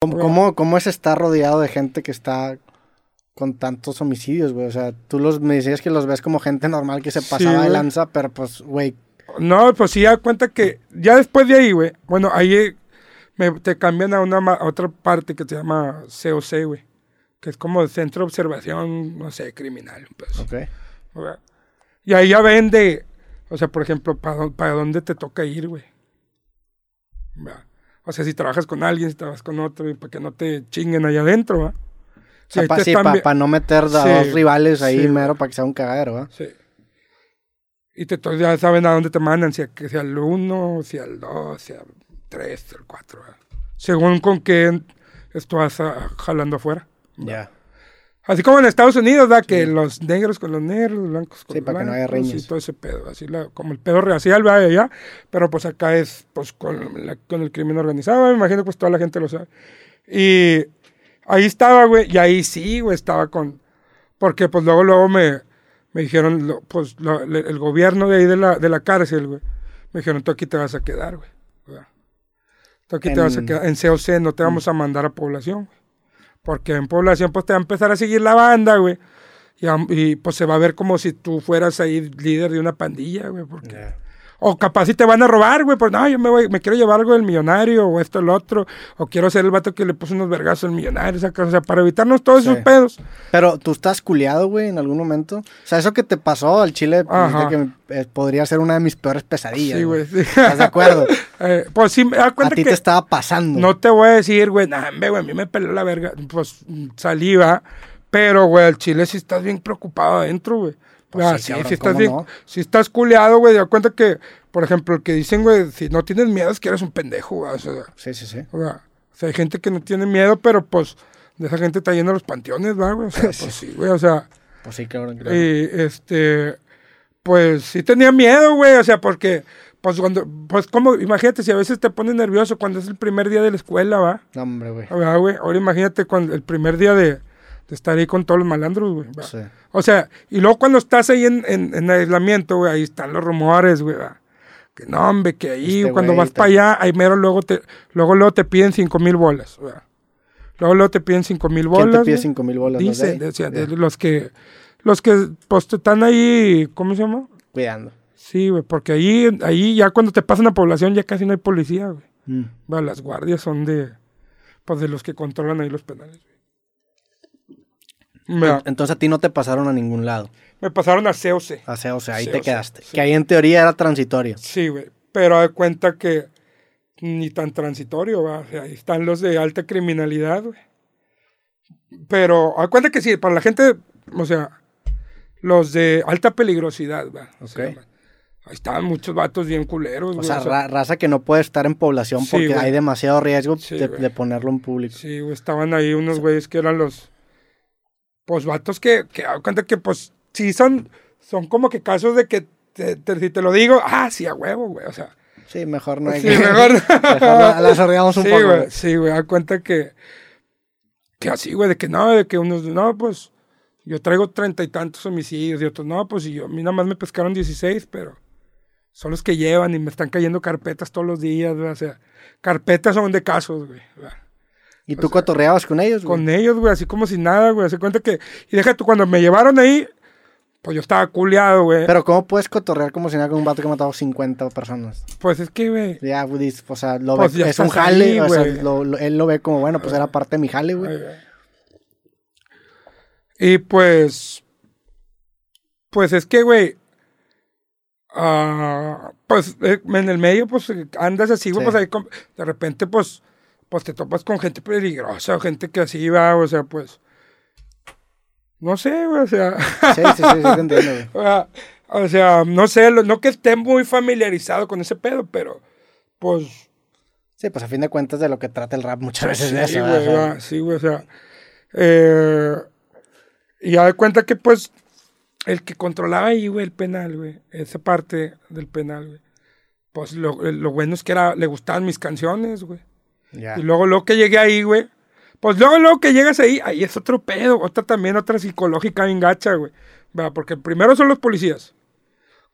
¿Cómo, cómo, cómo es estar rodeado de gente que está con tantos homicidios, güey? O sea, tú los, me decías que los ves como gente normal que se Sí, pasaba de güey. lanza, pero pues, güey, No, pues sí, da cuenta que ya después de ahí, güey, bueno, ahí eh, me, te cambian a una a otra parte que se llama COC, güey, que es como el Centro de Observación, no sé, criminal. Pues, ok. Y ahí ya vende, o sea, por ejemplo, para, para dónde te toca ir, güey. ¿verdad? O sea, si trabajas con alguien, si trabajas con otro, y para que no te chinguen allá adentro, ¿va? O sea, ahí pa- te sí, para vi- no meter a Sí, dos rivales ahí sí, mero para que sea un cagadero, ¿va? Sí. Y te, ya saben a dónde te mandan, si a, que sea al 1, si al 2, si al 3, al 4. Según con qué estás ah, jalando afuera. Ya. Así como en Estados Unidos, ¿verdad? Que los negros con los negros, los blancos con Sí, los para que no haya blancos. Y todo ese pedo. Así la- como el pedo racial, de allá. Pero pues acá es pues con, la- con el crimen organizado. Me imagino pues toda la gente lo sabe. Y ahí estaba, güey. Y ahí sí, güey, estaba con... Porque pues luego, luego me, me dijeron, lo- pues lo- le- el gobierno de ahí de la, de la cárcel, güey. Me dijeron, tú aquí te vas a quedar, güey. Tú aquí te vas a quedar. En COC no te vamos a mandar a población, güey. Porque en población pues te va a empezar a seguir la banda, güey. Y, pues se va a ver como si tú fueras ahí líder de una pandilla, güey. Porque... O capaz si te van a robar, güey. Pues no, yo me voy, me quiero llevar algo del millonario o esto, el otro. O quiero ser el vato que le puso unos vergazos al millonario. saca, O sea, para evitarnos todos Sí. esos pedos. Pero tú estás culiado, güey, en algún momento. O sea, eso que te pasó al chile pues, que, eh, podría ser una de mis peores pesadillas. Sí, güey. sí. ¿Estás de acuerdo? Eh, pues sí, me da A cuenta ti que te estaba pasando. no te voy a decir, güey, nah, güey, a mí me peló la verga. Pues saliva. Pero, güey, al chile sí estás bien preocupado adentro, güey. Pues Ah, sí, sí, cabrón, sí estás ¿cómo bien. no? Si estás culeado, güey, da cuenta que, por ejemplo, el que dicen, güey, si no tienes miedo es que eres un pendejo, güey. O sea, Sí, sí, sí. o sea, o sea, hay gente que no tiene miedo, pero pues de esa gente está yendo a los panteones, ¿va, güey? O sea, pues sí, güey, o sea, Pues sí, cabrón. claro. y este, pues sí tenía miedo, güey, o sea, porque, pues cuando, pues como, imagínate si a veces te pones nervioso cuando es el primer día de la escuela, ¿va? No, hombre, güey. ¿Va, güey? Ahora imagínate cuando el primer día de, de estar ahí con todos los malandros, güey. Sí. O sea, y luego cuando estás ahí en, en, en aislamiento, güey, ahí están los rumores, güey. ¿va? Que no, hombre, que ahí Este cuando güey vas para allá, ahí mero luego te, luego, luego te piden cinco mil bolas. ¿va? Luego, luego te piden cinco mil bolas. ¿Quién te pide güey. cinco mil bolas? ¿Los de Dicen, ahí? de los que, los que, pues, te están ahí, ¿cómo se llama? Cuidando. Sí, güey, porque ahí, ahí ya cuando te pasan a población ya casi no hay policía, güey. Mm. Las guardias son de, pues, de los que controlan ahí los penales, güey. Entonces a ti no te pasaron a ningún lado. Me pasaron a COC. O sea, o sea ahí Sí, te o sea, quedaste. sí. Que ahí en teoría era transitorio. Sí, güey. Pero de cuenta que ni tan transitorio, va. O sea, ahí están los de alta criminalidad, güey. Pero a cuenta que sí, para la gente, o sea, los de alta peligrosidad, va. O sea, Ok. ahí estaban muchos vatos bien culeros, O güey. sea, ra- raza que no puede estar en población Sí, porque hay demasiado riesgo Sí, de, ponerlo en público. Sí, güey, estaban ahí unos güeyes que eran los, pues, vatos que, que cuenta que, pues, sí son, son como que casos de que, te- te- si te lo digo, ah, sí, a huevo, güey, o sea, Sí, mejor no hay sí, que... mejor. mejor la, la sordeamos un sí, poco. güey, güey. sí, güey, a cuenta que, que así, güey, de que no, de que unos, no, pues, yo traigo treinta y tantos homicidios y otros, no, pues, y yo, a mí nada más me pescaron 16, pero son los que llevan y me están cayendo carpetas todos los días, güey, o sea, carpetas son de casos, güey. ¿Y tú cotorreabas con ellos, güey? con ellos, güey, así como si nada, güey. Se cuenta que. Y deja tú, cuando me llevaron ahí, pues yo estaba culeado, güey. Pero ¿cómo puedes cotorrear como si nada con un vato que ha matado 50 personas? Pues es que, güey. Ya, güey, o sea, lo Pues ve- es un jale, ahí, o sea, güey. lo- lo- él lo ve como, bueno, pues era parte de mi jale, güey. Y pues. Pues es que, güey. ah, pues eh, en el medio, pues eh, andas así, güey, Sí. pues ahí de repente, pues. Pues te topas con gente peligrosa gente que así va, o sea, pues. No sé, güey, o sea. Sí, sí, sí, sí, te entiendo, güey. O sea, no sé, no que esté muy familiarizado con ese pedo, pero pues Sí, pues a fin de cuentas de lo que trata el rap muchas veces de sí, eso. güey, sí, güey, o sea, eh, y ya de cuenta que pues el que controlaba ahí, güey, el penal, güey, esa parte del penal, güey, pues lo, lo bueno es que era, le gustaban mis canciones, güey. Ya. Y luego, luego que llegué ahí, güey. Pues luego, luego que llegas ahí, ahí es otro pedo, otra también, otra psicológica bien gacha, güey. ¿Verdad? Porque primero son los policías.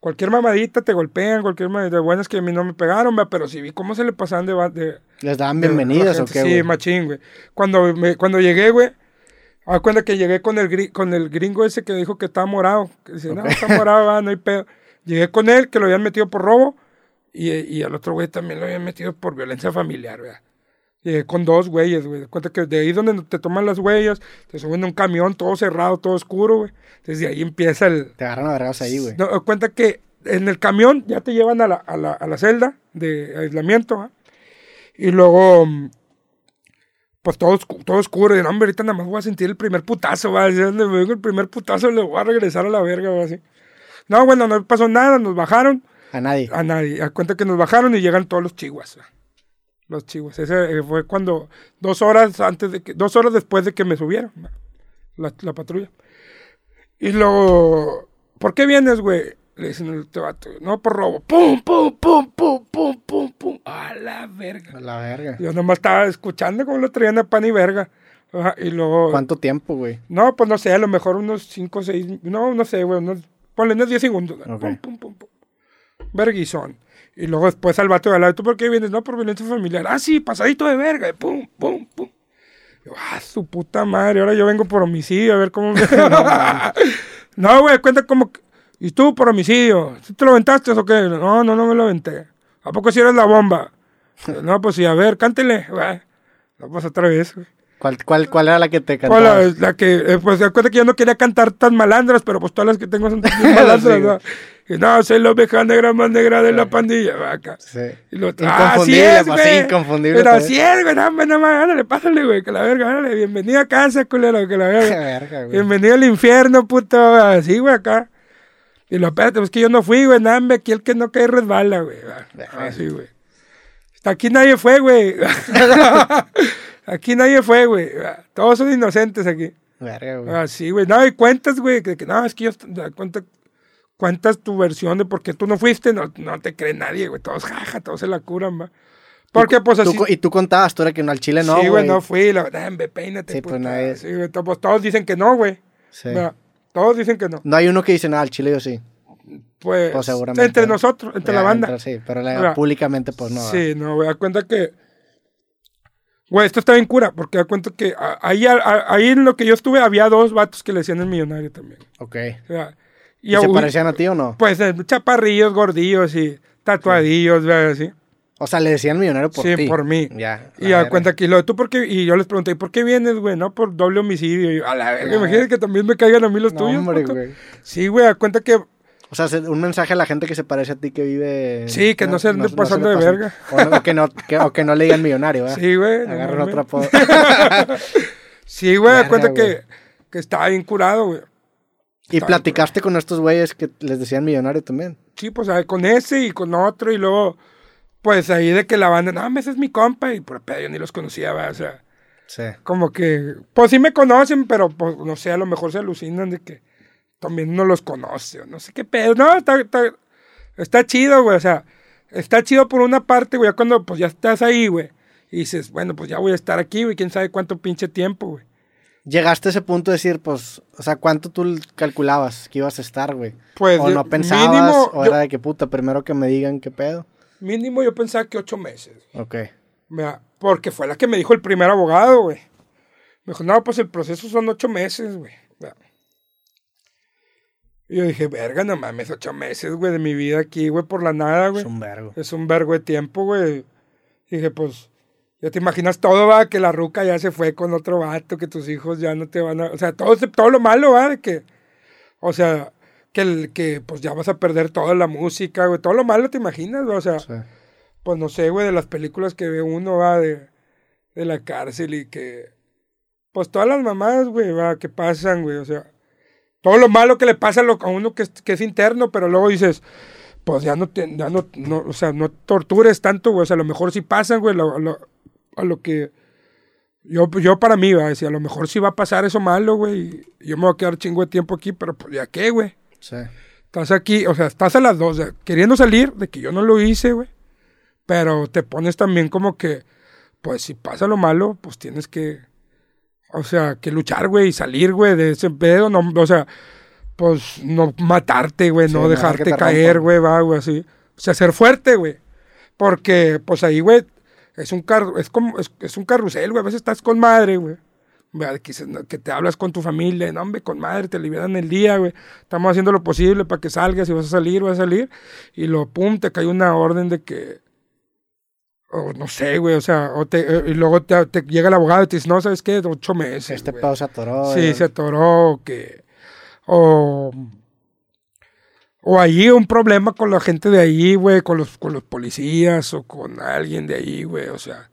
cualquier mamadita te golpean, cualquier mamadita. Bueno, es que a mí no me pegaron, ¿va? pero sí vi cómo se le pasaban de... de ¿Les daban de- bienvenidas o qué, Sí, güey? machín, güey. Cuando, me- cuando llegué, güey, a cuenta que llegué con el, con el gringo ese que dijo que estaba morado. Que dice, no, está morado, va, no hay pedo. Llegué con él, que lo habían metido por robo, y, y al otro güey también lo habían metido por violencia familiar, güey. Llegué con dos güeyes, güey. Cuenta que de ahí donde te toman las huellas, te suben a un camión todo cerrado, todo oscuro, güey. Desde ahí empieza el, Te agarran a vergas ahí, güey. no, cuenta que en el camión ya te llevan a la, a la, a la celda de aislamiento, ¿va? Y luego, mm, pues todo, todo oscuro. Y no, hombre, ahorita nada más voy a sentir el primer putazo, ¿va? Si me vengo el primer putazo, le voy a regresar a la verga, ¿va? Así. No, bueno, no pasó nada, nos bajaron. A nadie. A nadie. A cuenta que nos bajaron y llegan todos los chihuas. ¿va? Los chihuas. Ese eh, fue cuando, dos horas antes de que, dos horas después de que me subieron, la, la patrulla. Y luego, ¿por qué vienes, güey? Le dicen al este vato, no por robo. Pum, pum, pum, pum, pum, pum, pum. A la verga. A la verga. Yo nomás estaba escuchando cómo lo traían a pan y verga. Ajá, y luego. ¿Cuánto tiempo, güey? No, pues no sé, a lo mejor unos 5 o 6. No, no sé, güey. Unos, ponle unos 10 segundos. Ok. Pum, pum, pum, pum. Verguizón. Y luego después al vato de al lado, ¿tú por qué vienes? No, por violencia familiar. Ah, sí, pasadito de verga. Pum, pum, pum. Yo, ah, su puta madre, ahora yo vengo por homicidio, a ver cómo me... no, güey, cuenta como... ¿Y tú por homicidio? ¿Sí te lo aventaste o qué? No, no, no me lo aventé. ¿A poco si eres la bomba? no, pues sí, a ver, cántele. No, pues otra vez, güey. ¿Cuál, cuál, cuál era la que te Pues la, cantabas? la que, eh, pues se cuenta que yo no quería cantar tan malandras, pero pues todas las que tengo son bien malandras, ¿no? Y no, soy la oveja negra más negra de la pandilla, va acá. Sí. Y lo ah, así es, pues, sí, güey. inconfundible Pero también. así es, güey, no, no más, árale, pásale, güey, que la verga, árale, bienvenido a casa, culero, que la verga. verga, güey. bienvenido al infierno, puto, así, güey, acá. Y lo, espérate, pues que yo no fui, güey, nada, aquí el que no cae resbala, güey. Así, güey. Hasta aquí nadie fue, güey. aquí nadie fue, güey. Todos son inocentes aquí. Verga, güey. Ah, sí, güey. No, y cuentas, güey, que, que no, es que yo, cuenta, cuentas tu versión de por qué tú no fuiste, no, no te cree nadie, güey. Todos jaja, todos se la curan, va. Porque, pues así. y tú contabas, tú era que no, al chile no, sí, güey. güey, no fui. La verdad, peínate, Sí, pues, puta. nadie- Sí, güey, to- pues, todos dicen que no, güey. Sí. Mira, Todos dicen que no. No hay uno que dice nada, al chile yo sí. Pues, Pues seguramente. entre nosotros, entre Ya, la banda. entre- sí, pero la- públicamente, pues no. Sí, no, güey, da cuenta que. Güey, esto está bien cura, porque da cuenta que ahí, ahí en lo que yo estuve había dos vatos que le decían el millonario también. Ok. O sea, ¿Y se a- parecían a ti o no? Pues eh, chaparrillos, gordillos y tatuadillos, así. O sea, le decían millonario por sí, ti. por mí. Ya. Y la a verga. cuenta que lo, ¿tú por qué? Y yo les pregunté, ¿y por qué vienes, güey? No, por doble homicidio. Y yo, a la verga, imagínate que también me caigan a mí los No, tuyos. hombre, puto. güey. Sí, güey, a cuenta que O sea, se- un mensaje a la gente que se parece a ti que vive. Sí, que no se ande pasando le de verga. O, no- que no, que, o que no le digan millonario, ¿verdad? Sí, güey. no Agarran mames. otro apodo. Sí, güey, güey. que, que estaba bien curado, güey. y platicaste con estos güeyes que les decían millonario también. Sí, pues ahí con ese y con otro y luego, pues ahí de que la banda, no, ese es mi compa y por pedo yo ni los conocía, ¿verdad? o sea, Sí. como que, pues sí me conocen, pero pues no sé, a lo mejor se alucinan de que también no los conoce, o no sé qué pedo, no, está, está, está chido, güey, o sea, está chido por una parte, güey, ya cuando pues ya estás ahí, güey, y dices, bueno, pues ya voy a estar aquí, güey, quién sabe cuánto pinche tiempo, güey. Llegaste a ese punto de decir, pues, o sea, ¿cuánto tú calculabas que ibas a estar, güey? Pues o no pensabas, mínimo, o yo- era de que puta, primero que me digan qué pedo. Mínimo yo pensaba que ocho meses. Ok. Mira, porque fue la que me dijo el primer abogado, güey. Me dijo, no, pues el proceso son ocho meses, güey. Y yo dije, verga, no mames, ocho meses, güey, de mi vida aquí, güey, por la nada, güey. Es un vergo. Es un vergo de tiempo, güey. Dije, pues, ya te imaginas todo, va, que la ruca ya se fue con otro vato, que tus hijos ya no te van a... O sea, todo, todo lo malo, va, de que... O sea, que, el, que pues ya vas a perder toda la música, güey. Todo lo malo te imaginas, güey. O sea, Sí. pues no sé, güey, de las películas que ve uno, va, de, de la cárcel y que... Pues todas las mamadas, güey, va, que pasan, güey, o sea... Todo lo malo que le pasa a, lo- a uno que es, que es interno, pero luego dices, pues ya no, te, ya no, no, o sea, no tortures tanto, güey, o sea, a lo mejor sí pasan, güey, lo- lo- a lo que... Yo, yo para mí, va, a decir, a lo mejor sí va a pasar eso malo, güey, yo me voy a quedar chingo de tiempo aquí, pero pues ya qué, güey. Sí. Estás aquí, o sea, estás a las dos, o sea, queriendo salir de que yo no lo hice, güey. Pero te pones también como que, pues si pasa lo malo, pues tienes que, o sea, que luchar, güey, y salir, güey, de ese pedo, no, o sea, pues, no matarte, güey, Sí, no dejarte te caer, güey, va, güey, así. O sea, ser fuerte, güey. Porque, pues ahí, güey, es un, car es como, es, es un carrusel, güey. A veces estás con madre, güey. Vea, Que, que te hablas con tu familia, no, hombre, con madre, te liberan el día, güey. Estamos haciendo lo posible para que salgas, si vas a salir, vas a salir. Y lo, pum, te cae una orden de que, o no sé, güey, o sea, o te, eh, y luego te, te llega el abogado y te dice, no, ¿sabes qué? Ocho meses. Este güey. pedo se atoró. Sí, se atoró, o que. O. O ahí un problema con la gente de ahí, güey, con los, con los policías o con alguien de ahí, güey, o sea.